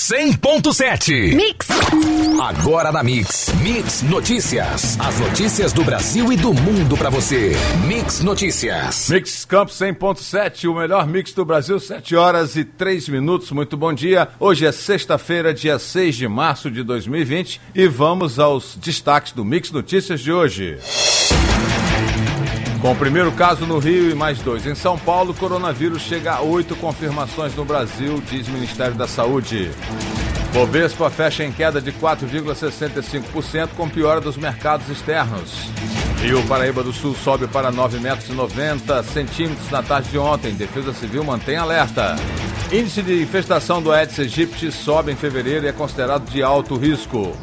100.7. Mix. Agora na Mix. Mix Notícias. As notícias do Brasil e do mundo pra você. Mix Notícias. Mix Campos 100.7, o melhor mix do Brasil, 7 horas e 3 minutos. Muito bom dia. Hoje é sexta-feira, dia 6 de março de 2020 e vamos aos destaques do Mix Notícias de hoje. Com o primeiro caso no Rio e mais dois em São Paulo, coronavírus chega a oito confirmações no Brasil, diz o Ministério da Saúde. Bovespa fecha em queda de 4,65%, com piora dos mercados externos. Rio Paraíba do Sul sobe para 9,90 metros na tarde de ontem. Defesa Civil mantém alerta. Índice de infestação do Aedes aegypti sobe em fevereiro e é considerado de alto risco.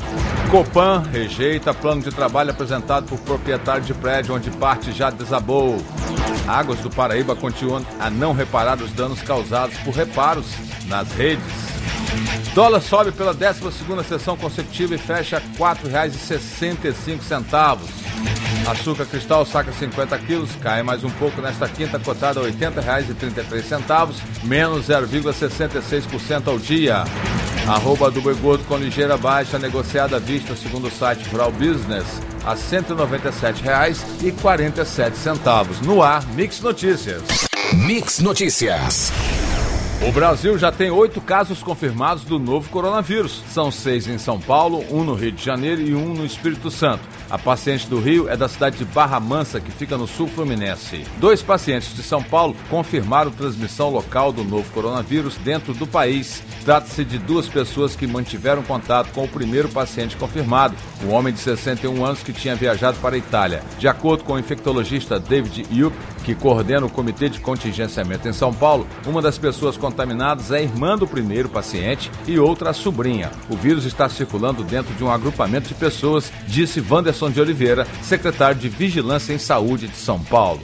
Copan rejeita plano de trabalho apresentado por proprietário de prédio onde parte já desabou. Águas do Paraíba continuam a não reparar os danos causados por reparos nas redes. Dólar sobe pela 12 sessão consecutiva e fecha R$ 4,65. Açúcar cristal saca 50 quilos, cai mais um pouco nesta quinta, cotada a R$ 80,33, menos 0,66% ao dia. Arroba do boi gordo com ligeira baixa, negociada à vista, segundo o site Rural Business, a R$ 197,47. No ar, Mix Notícias. Mix Notícias. O Brasil já tem oito casos confirmados do novo coronavírus. São seis em São Paulo, um no Rio de Janeiro e um no Espírito Santo. A paciente do Rio é da cidade de Barra Mansa, que fica no sul fluminense. Dois pacientes de São Paulo confirmaram transmissão local do novo coronavírus dentro do país. Trata-se de duas pessoas que mantiveram contato com o primeiro paciente confirmado, um homem de 61 anos que tinha viajado para a Itália. De acordo com o infectologista David Yup, que coordena o Comitê de Contingenciamento em São Paulo, uma das pessoas contaminadas é a irmã do primeiro paciente e outra a sobrinha. O vírus está circulando dentro de um agrupamento de pessoas, disse Wanderson de Oliveira, secretário de Vigilância em Saúde de São Paulo.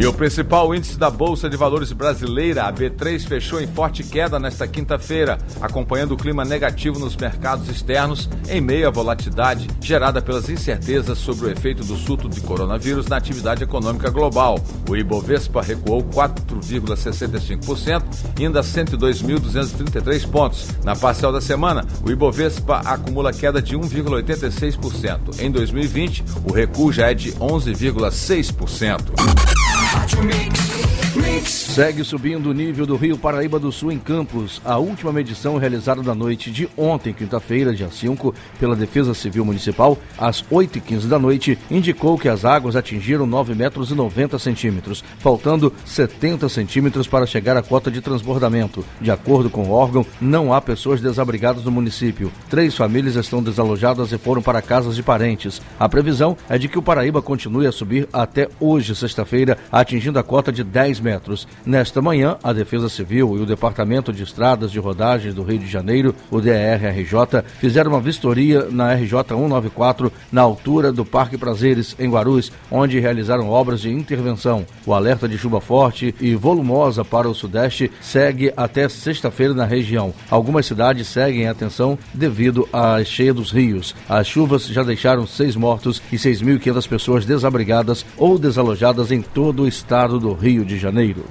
E o principal índice da Bolsa de Valores brasileira, a B3, fechou em forte queda nesta quinta-feira, acompanhando o clima negativo nos mercados externos em meio à volatilidade gerada pelas incertezas sobre o efeito do surto de coronavírus na atividade econômica global. O Ibovespa recuou 4,65%, indo a 102.233 pontos. Na parcial da semana, o Ibovespa acumula queda de 1,86%. Em 2020, o recuo já é de 11,6%. Rádio Mix. Segue subindo o nível do Rio Paraíba do Sul em Campos. A última medição realizada na noite de ontem, quinta-feira, dia 5, pela Defesa Civil Municipal, às 8h15 da noite, indicou que as águas atingiram 9 metros e 90 centímetros, faltando 70 centímetros para chegar à cota de transbordamento. De acordo com o órgão, não há pessoas desabrigadas no município. Três famílias estão desalojadas e foram para casas de parentes. A previsão é de que o Paraíba continue a subir até hoje, sexta-feira, atingindo a cota de 10 metros. Nesta manhã, a Defesa Civil e o Departamento de Estradas de Rodagens do Rio de Janeiro, o DRRJ, fizeram uma vistoria na RJ 194, na altura do Parque Prazeres, em Guarulhos, onde realizaram obras de intervenção. O alerta de chuva forte e volumosa para o Sudeste segue até sexta-feira na região. Algumas cidades seguem atenção devido à cheia dos rios. As chuvas já deixaram seis mortos e 6.500 pessoas desabrigadas ou desalojadas em todo o estado do Rio de Janeiro. Janeiro.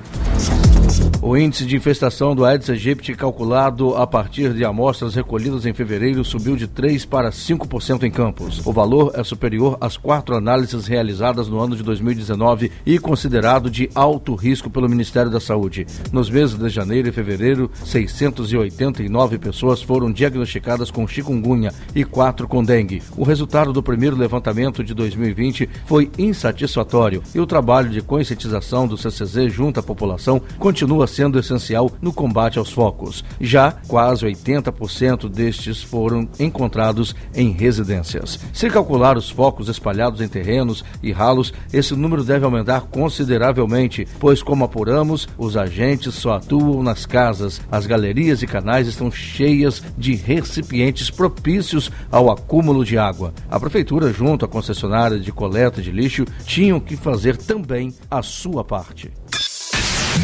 O índice de infestação do Aedes aegypti calculado a partir de amostras recolhidas em fevereiro subiu de 3 para 5% em Campos. O valor é superior às quatro análises realizadas no ano de 2019 e considerado de alto risco pelo Ministério da Saúde. Nos meses de janeiro e fevereiro, 689 pessoas foram diagnosticadas com chikungunya e quatro com dengue. O resultado do primeiro levantamento de 2020 foi insatisfatório e o trabalho de conscientização do CCZ junto à população continua sendo essencial no combate aos focos. Já quase 80% destes foram encontrados em residências. Se calcular os focos espalhados em terrenos e ralos, esse número deve aumentar consideravelmente, pois, como apuramos, os agentes só atuam nas casas. As galerias e canais estão cheias de recipientes propícios ao acúmulo de água. A prefeitura, junto à concessionária de coleta de lixo, tinham que fazer também a sua parte.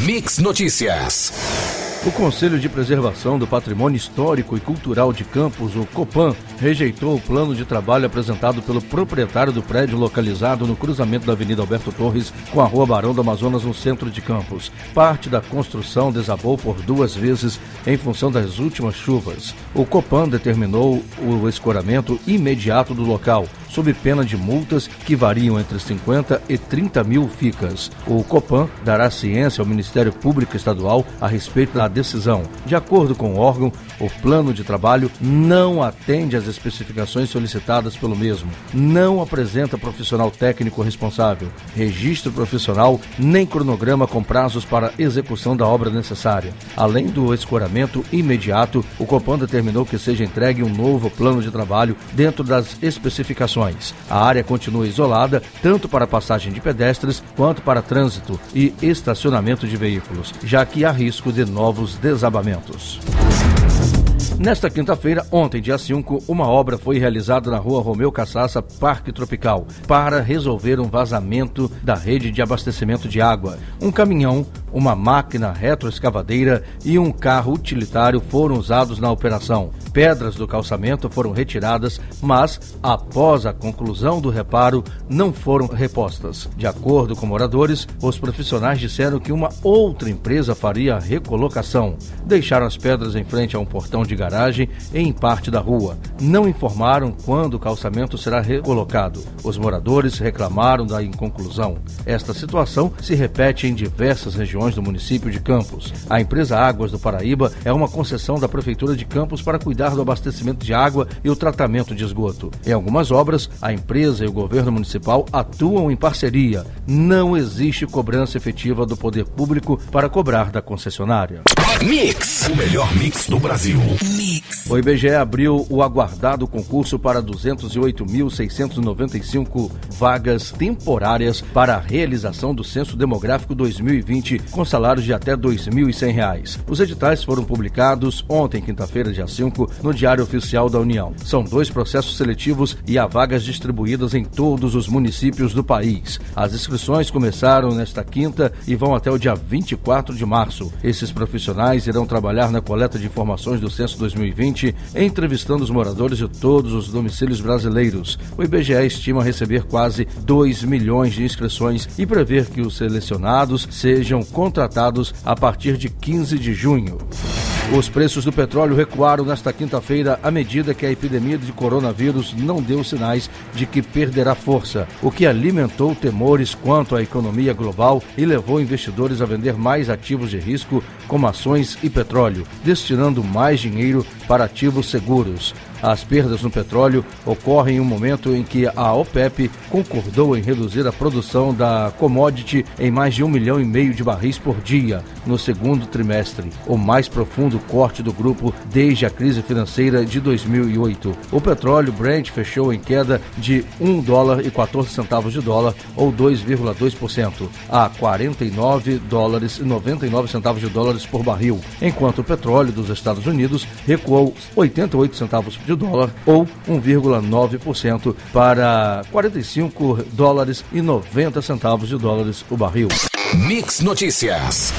Mix Notícias. O Conselho de Preservação do Patrimônio Histórico e Cultural de Campos, o COPAN, rejeitou o plano de trabalho apresentado pelo proprietário do prédio localizado no cruzamento da Avenida Alberto Torres com a Rua Barão do Amazonas, no centro de Campos. Parte da construção desabou por duas vezes em função das últimas chuvas. O COPAN determinou o escoramento imediato do local, sob pena de multas que variam entre 50 e 30 mil ficas. O COPAN dará ciência ao Ministério Público Estadual a respeito da decisão. De acordo com o órgão, o plano de trabalho não atende às especificações solicitadas pelo mesmo, não apresenta profissional técnico responsável, registro profissional, nem cronograma com prazos para execução da obra necessária. Além do escoramento imediato, o Copan determinou que seja entregue um novo plano de trabalho dentro das especificações. A área continua isolada tanto para passagem de pedestres quanto para trânsito e estacionamento de veículos, já que há risco de novos desabamentos. Nesta quinta-feira, ontem, dia 5, uma obra foi realizada na rua Romeu Caçaça, Parque Tropical, para resolver um vazamento da rede de abastecimento de água. Um caminhão, uma máquina retroescavadeira e um carro utilitário foram usados na operação. Pedras do calçamento foram retiradas, mas, após a conclusão do reparo, não foram repostas. De acordo com moradores, os profissionais disseram que uma outra empresa faria a recolocação. Deixaram as pedras em frente a um portão de garagem em parte da rua. Não informaram quando o calçamento será recolocado. Os moradores reclamaram da inconclusão. Esta situação se repete em diversas regiões do município de Campos. A empresa Águas do Paraíba é uma concessão da Prefeitura de Campos para cuidar cuidar do abastecimento de água e o tratamento de esgoto. Em algumas obras, a empresa e o governo municipal atuam em parceria. Não existe cobrança efetiva do poder público para cobrar da concessionária. Mix, o melhor mix do Brasil. Mix. O IBGE abriu o aguardado concurso para 208.695 vagas temporárias para a realização do Censo Demográfico 2020 com salários de até R$ 2.100. Os editais foram publicados ontem, quinta-feira, dia 5, no Diário Oficial da União. São dois processos seletivos e há vagas distribuídas em todos os municípios do país. As inscrições começaram nesta quinta e vão até o dia 24 de março. Esses profissionais irão trabalhar na coleta de informações do Censo 2020, entrevistando os moradores de todos os domicílios brasileiros. O IBGE estima receber quase 2 milhões de inscrições e prever que os selecionados sejam contratados a partir de 15 de junho. Os preços do petróleo recuaram nesta quinta-feira à medida que a epidemia de coronavírus não deu sinais de que perderá força, o que alimentou temores quanto à economia global e levou investidores a vender mais ativos de risco, como ações e petróleo, destinando mais dinheiro para ativos seguros. As perdas no petróleo ocorrem em um momento em que a OPEP concordou em reduzir a produção da commodity em mais de um milhão e meio de barris por dia no segundo trimestre, o mais profundo corte do grupo desde a crise financeira de 2008. O petróleo Brent fechou em queda de 1 dólar e 14 centavos de dólar, ou 2,2%, a 49 dólares e 99 centavos de dólares por barril, enquanto o petróleo dos Estados Unidos recuou 88 centavos de dólar, ou 1,9%, para 45 dólares e 90 centavos de dólares o barril. Mix Notícias.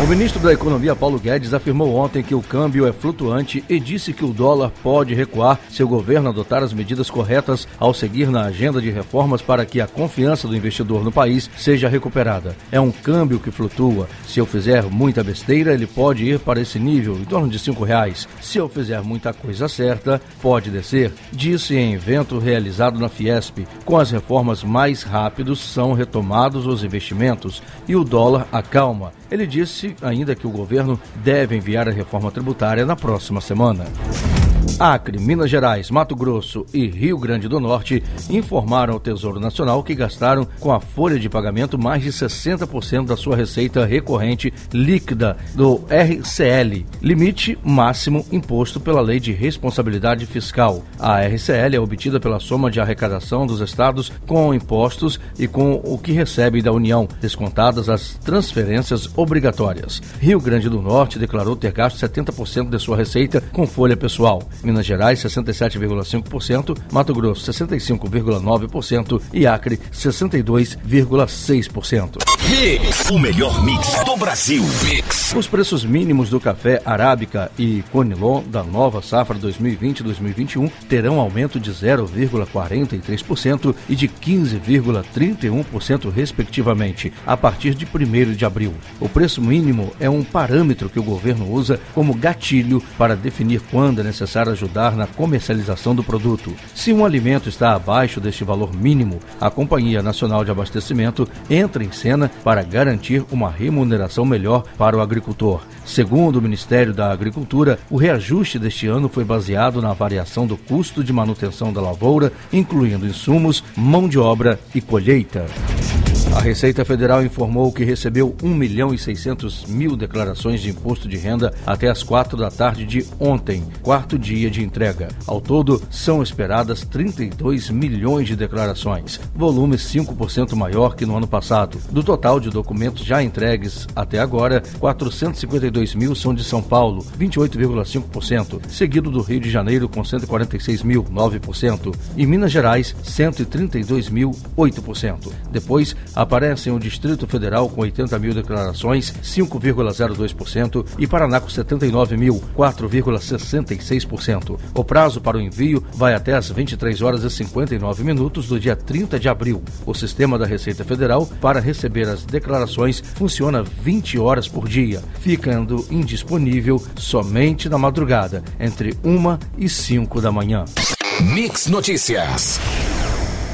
O ministro da Economia, Paulo Guedes, afirmou ontem que o câmbio é flutuante e disse que o dólar pode recuar se o governo adotar as medidas corretas ao seguir na agenda de reformas para que a confiança do investidor no país seja recuperada. É um câmbio que flutua. Se eu fizer muita besteira, ele pode ir para esse nível, em torno de cinco reais. Se eu fizer muita coisa certa, pode descer, disse em evento realizado na Fiesp. Com as reformas mais rápidos, são retomados os investimentos e o dólar acalma. Ele disse ainda que o governo deve enviar a reforma tributária na próxima semana. Acre, Minas Gerais, Mato Grosso e Rio Grande do Norte informaram ao Tesouro Nacional que gastaram com a folha de pagamento mais de 60% da sua receita recorrente líquida do RCL, limite máximo imposto pela Lei de Responsabilidade Fiscal. A RCL é obtida pela soma de arrecadação dos estados com impostos e com o que recebe da União, descontadas as transferências obrigatórias. Rio Grande do Norte declarou ter gasto 70% de sua receita com folha pessoal. Minas Gerais 67,5%, Mato Grosso 65,9% e Acre 62,6%. Mix, o melhor mix do Brasil. Mix. Os preços mínimos do café arábica e conilon da nova safra 2020-2021 terão aumento de 0,43% e de 15,31% respectivamente a partir de 1 de abril. O preço mínimo é um parâmetro que o governo usa como gatilho para definir quando é necessário ajudar na comercialização do produto. Se um alimento está abaixo deste valor mínimo, a Companhia Nacional de Abastecimento entra em cena para garantir uma remuneração melhor para o agricultor. Segundo o Ministério da Agricultura, o reajuste deste ano foi baseado na variação do custo de manutenção da lavoura, incluindo insumos, mão de obra e colheita. A Receita Federal informou que recebeu 1 milhão e 600 mil declarações de imposto de renda até as 4 da tarde de ontem, quarto dia de entrega. Ao todo, são esperadas 32 milhões de declarações, volume 5% maior que no ano passado. Do total de documentos já entregues até agora, 452 mil são de São Paulo, 28,5%, seguido do Rio de Janeiro com 146 mil, 9%, e Minas Gerais, 132 mil, 8%. Depois, aparecem o Distrito Federal com 80 mil declarações, 5,02%, e Paraná com 79 mil, 4,66%. O prazo para o envio vai até às 23 horas e 59 minutos do dia 30 de abril. O sistema da Receita Federal para receber as declarações funciona 20 horas por dia, ficando indisponível somente na madrugada, entre 1 e 5 da manhã. Mix Notícias.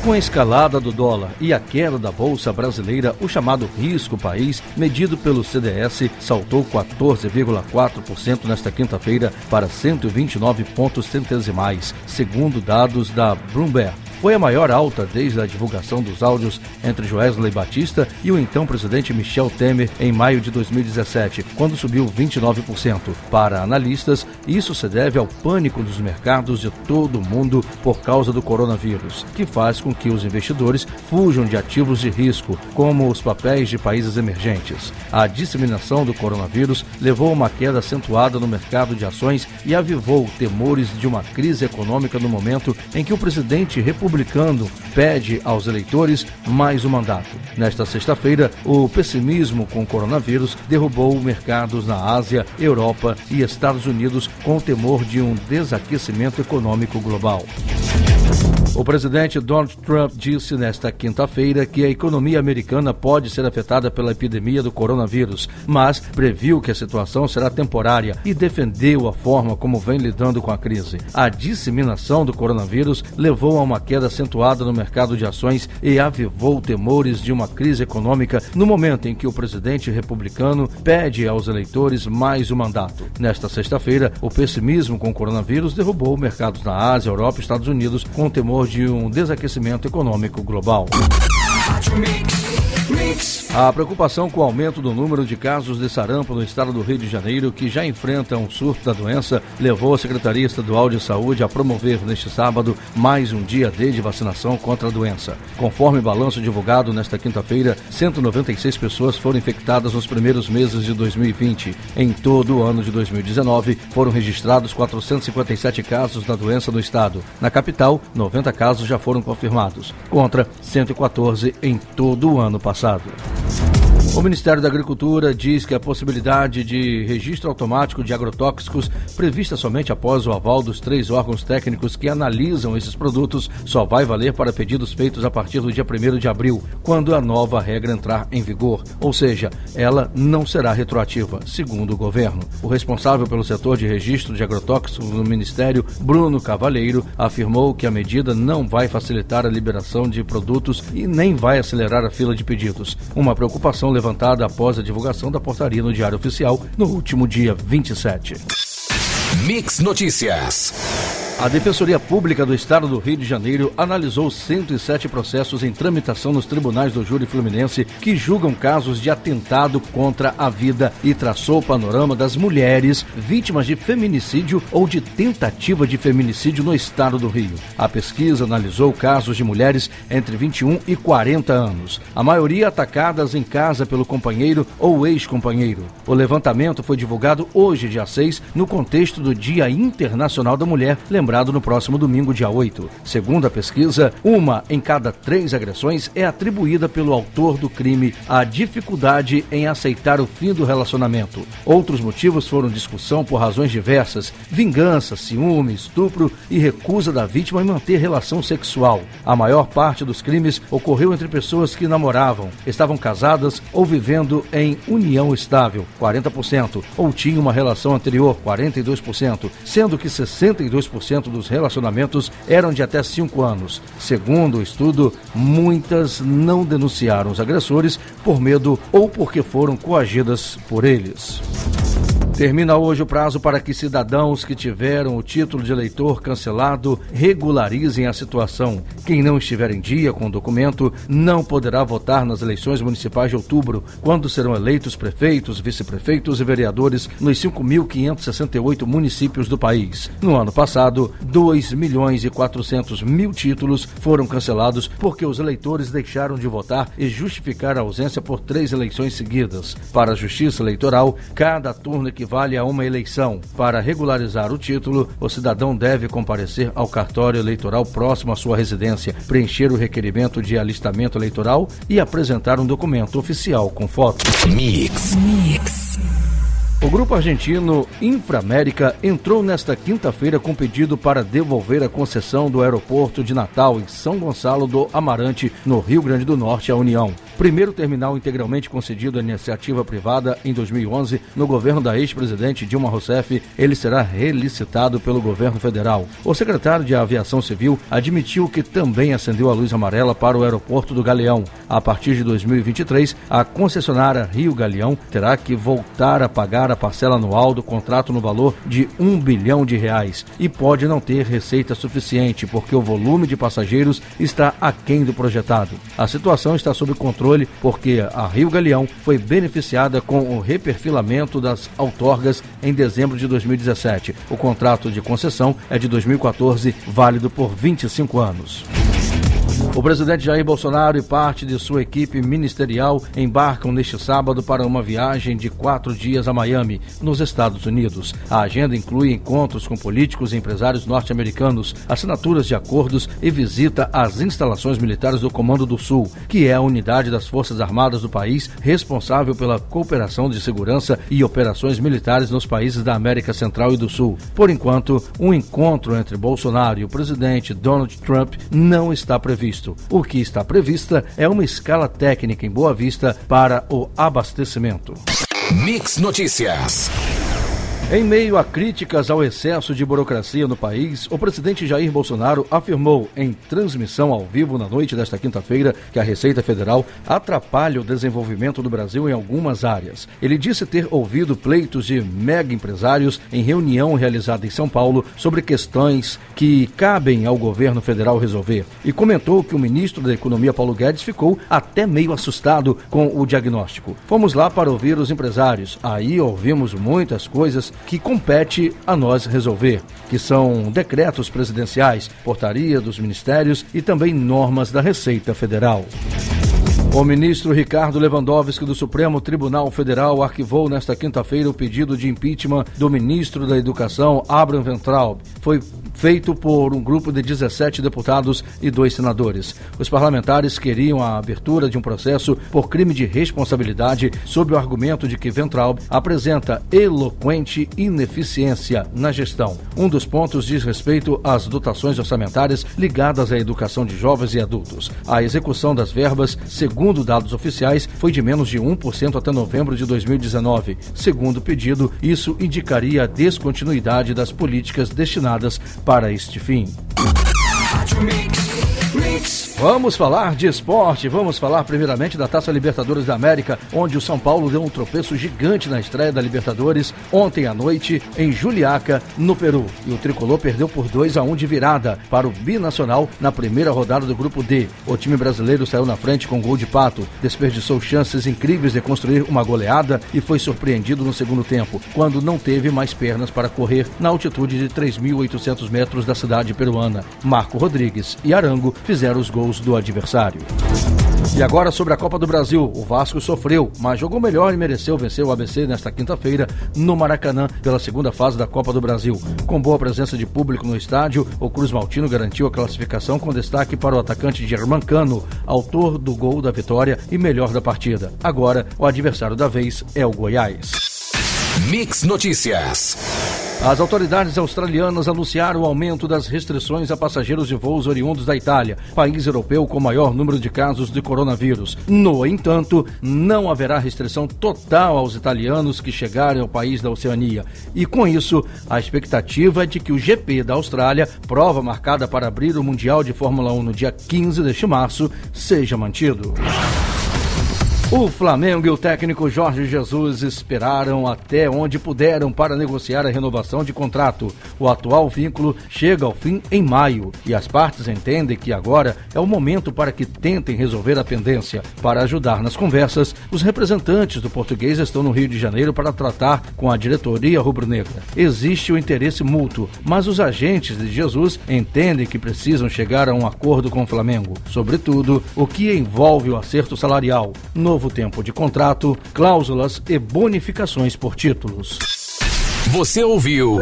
Com a escalada do dólar e a queda da Bolsa Brasileira, o chamado risco país, medido pelo CDS, saltou 14,4% nesta quinta-feira para 129 pontos centesimais, segundo dados da Bloomberg. Foi a maior alta desde a divulgação dos áudios entre Joesley Batista e o então presidente Michel Temer em maio de 2017, quando subiu 29%. Para analistas, isso se deve ao pânico dos mercados de todo o mundo por causa do coronavírus, que faz com que os investidores fujam de ativos de risco, como os papéis de países emergentes. A disseminação do coronavírus levou a uma queda acentuada no mercado de ações e avivou temores de uma crise econômica no momento em que o presidente republicano republicano pede aos eleitores mais um mandato. Nesta sexta-feira, o pessimismo com o coronavírus derrubou mercados na Ásia, Europa e Estados Unidos com o temor de um desaquecimento econômico global. O presidente Donald Trump disse nesta quinta-feira que a economia americana pode ser afetada pela epidemia do coronavírus, mas previu que a situação será temporária e defendeu a forma como vem lidando com a crise. A disseminação do coronavírus levou a uma queda acentuada no mercado de ações e avivou temores de uma crise econômica no momento em que o presidente republicano pede aos eleitores mais um mandato. Nesta sexta-feira, o pessimismo com o coronavírus derrubou mercados na Ásia, Europa e Estados Unidos com temor de um desaquecimento econômico global. A preocupação com o aumento do número de casos de sarampo no estado do Rio de Janeiro, que já enfrenta um surto da doença, levou a Secretaria Estadual de Saúde a promover neste sábado mais um dia D de vacinação contra a doença. Conforme balanço divulgado nesta quinta-feira, 196 pessoas foram infectadas nos primeiros meses de 2020. Em todo o ano de 2019, foram registrados 457 casos da doença no estado. Na capital, 90 casos já foram confirmados, contra 114 em todo o ano passado. here. O Ministério da Agricultura diz que a possibilidade de registro automático de agrotóxicos, prevista somente após o aval dos três órgãos técnicos que analisam esses produtos, só vai valer para pedidos feitos a partir do dia 1 de abril, quando a nova regra entrar em vigor. Ou seja, ela não será retroativa, segundo o governo. O responsável pelo setor de registro de agrotóxicos no Ministério, Bruno Cavalheiro, afirmou que a medida não vai facilitar a liberação de produtos e nem vai acelerar a fila de pedidos. Uma preocupação levantada levantada após a divulgação da portaria no Diário Oficial no último dia 27. Mix Notícias. A Defensoria Pública do Estado do Rio de Janeiro analisou 107 processos em tramitação nos tribunais do Júri Fluminense que julgam casos de atentado contra a vida e traçou o panorama das mulheres vítimas de feminicídio ou de tentativa de feminicídio no estado do Rio. A pesquisa analisou casos de mulheres entre 21 e 40 anos, a maioria atacadas em casa pelo companheiro ou ex-companheiro. O levantamento foi divulgado hoje, dia 6, no contexto do Dia Internacional da Mulher, lembrando no próximo domingo, dia 8. Segundo a pesquisa, uma em cada três agressões é atribuída pelo autor do crime à dificuldade em aceitar o fim do relacionamento. Outros motivos foram discussão por razões diversas, vingança, ciúme, estupro e recusa da vítima em manter relação sexual. A maior parte dos crimes ocorreu entre pessoas que namoravam, estavam casadas ou vivendo em união estável, 40%, ou tinham uma relação anterior, 42%, sendo que 62% dos relacionamentos eram de até cinco anos. Segundo o estudo, muitas não denunciaram os agressores por medo ou porque foram coagidas por eles. Termina hoje o prazo para que cidadãos que tiveram o título de eleitor cancelado regularizem a situação. Quem não estiver em dia com o documento não poderá votar nas eleições municipais de outubro, quando serão eleitos prefeitos, vice-prefeitos e vereadores nos 5.568 municípios do país. No ano passado, 2 milhões e 400 mil títulos foram cancelados porque os eleitores deixaram de votar e justificar a ausência por três eleições seguidas. Para a Justiça Eleitoral, cada turno que equivale a uma eleição. Para regularizar o título, o cidadão deve comparecer ao cartório eleitoral próximo à sua residência, preencher o requerimento de alistamento eleitoral e apresentar um documento oficial com foto. Mix. Mix. O grupo argentino Inframérica entrou nesta quinta-feira com pedido para devolver a concessão do aeroporto de Natal em São Gonçalo do Amarante, no Rio Grande do Norte, à União. Primeiro terminal integralmente concedido à iniciativa privada em 2011, no governo da ex-presidente Dilma Rousseff, ele será relicitado pelo governo federal. O secretário de Aviação Civil admitiu que também acendeu a luz amarela para o aeroporto do Galeão. A partir de 2023, a concessionária Rio Galeão terá que voltar a pagar a parcela anual do contrato no valor de um bilhão de reais e pode não ter receita suficiente porque o volume de passageiros está aquém do projetado. A situação está sob controle controle, porque a Rio Galeão foi beneficiada com o reperfilamento das outorgas em dezembro de 2017. O contrato de concessão é de 2014, válido por 25 anos. O presidente Jair Bolsonaro e parte de sua equipe ministerial embarcam neste sábado para uma viagem de quatro dias a Miami, nos Estados Unidos. A agenda inclui encontros com políticos e empresários norte-americanos, assinaturas de acordos e visita às instalações militares do Comando do Sul, que é a unidade das Forças Armadas do país responsável pela cooperação de segurança e operações militares nos países da América Central e do Sul. Por enquanto, um encontro entre Bolsonaro e o presidente Donald Trump não está previsto previsto. O que está prevista é uma escala técnica em Boa Vista para o abastecimento. Mix Notícias. Em meio a críticas ao excesso de burocracia no país, o presidente Jair Bolsonaro afirmou em transmissão ao vivo na noite desta quinta-feira que a Receita Federal atrapalha o desenvolvimento do Brasil em algumas áreas. Ele disse ter ouvido pleitos de mega empresários em reunião realizada em São Paulo sobre questões que cabem ao governo federal resolver e comentou que o ministro da Economia Paulo Guedes ficou até meio assustado com o diagnóstico. Fomos lá para ouvir os empresários. Aí ouvimos muitas coisas que compete a nós resolver, que são decretos presidenciais, portaria dos ministérios e também normas da Receita Federal. O ministro Ricardo Lewandowski do Supremo Tribunal Federal arquivou nesta quinta-feira o pedido de impeachment do ministro da Educação, Abraham Ventraub. Foi feito por um grupo de 17 deputados e dois senadores. Os parlamentares queriam a abertura de um processo por crime de responsabilidade sob o argumento de que Ventraub apresenta eloquente ineficiência na gestão. Um dos pontos diz respeito às dotações orçamentárias ligadas à educação de jovens e adultos. A execução das verbas, segundo dados oficiais, foi de menos de 1% até novembro de 2019. Segundo o pedido, isso indicaria a descontinuidade das políticas destinadas para este fim. Vamos falar de esporte, vamos falar primeiramente da Taça Libertadores da América, onde o São Paulo deu um tropeço gigante na estreia da Libertadores ontem à noite em Juliaca, no Peru. E o tricolor perdeu por 2 a 1 de virada para o Binacional na primeira rodada do grupo D. O time brasileiro saiu na frente com gol de pato, desperdiçou chances incríveis de construir uma goleada e foi surpreendido no segundo tempo, quando não teve mais pernas para correr na altitude de 3.800 metros da cidade peruana. Marco Rodrigues e Arango fizeram os gols gols do adversário. E agora sobre a Copa do Brasil. O Vasco sofreu, mas jogou melhor e mereceu vencer o ABC nesta quinta-feira no Maracanã pela segunda fase da Copa do Brasil. Com boa presença de público no estádio, o Cruz Maltino garantiu a classificação com destaque para o atacante Germancano, autor do gol da vitória e melhor da partida. Agora, o adversário da vez é o Goiás. Mix Notícias. As autoridades australianas anunciaram o aumento das restrições a passageiros de voos oriundos da Itália, país europeu com maior número de casos de coronavírus. No entanto, não haverá restrição total aos italianos que chegarem ao país da Oceania. E com isso, a expectativa é de que o GP da Austrália, prova marcada para abrir o Mundial de Fórmula 1 no dia 15 deste março, seja mantido. O Flamengo e o técnico Jorge Jesus esperaram até onde puderam para negociar a renovação de contrato. O atual vínculo chega ao fim em maio e as partes entendem que agora é o momento para que tentem resolver a pendência. Para ajudar nas conversas, os representantes do português estão no Rio de Janeiro para tratar com a diretoria rubro-negra. Existe o interesse mútuo, mas os agentes de Jesus entendem que precisam chegar a um acordo com o Flamengo, sobretudo o que envolve o acerto salarial. Novo novo tempo de contrato, cláusulas e bonificações por títulos. Você ouviu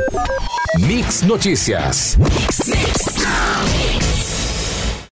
Mix Notícias. Mix, mix.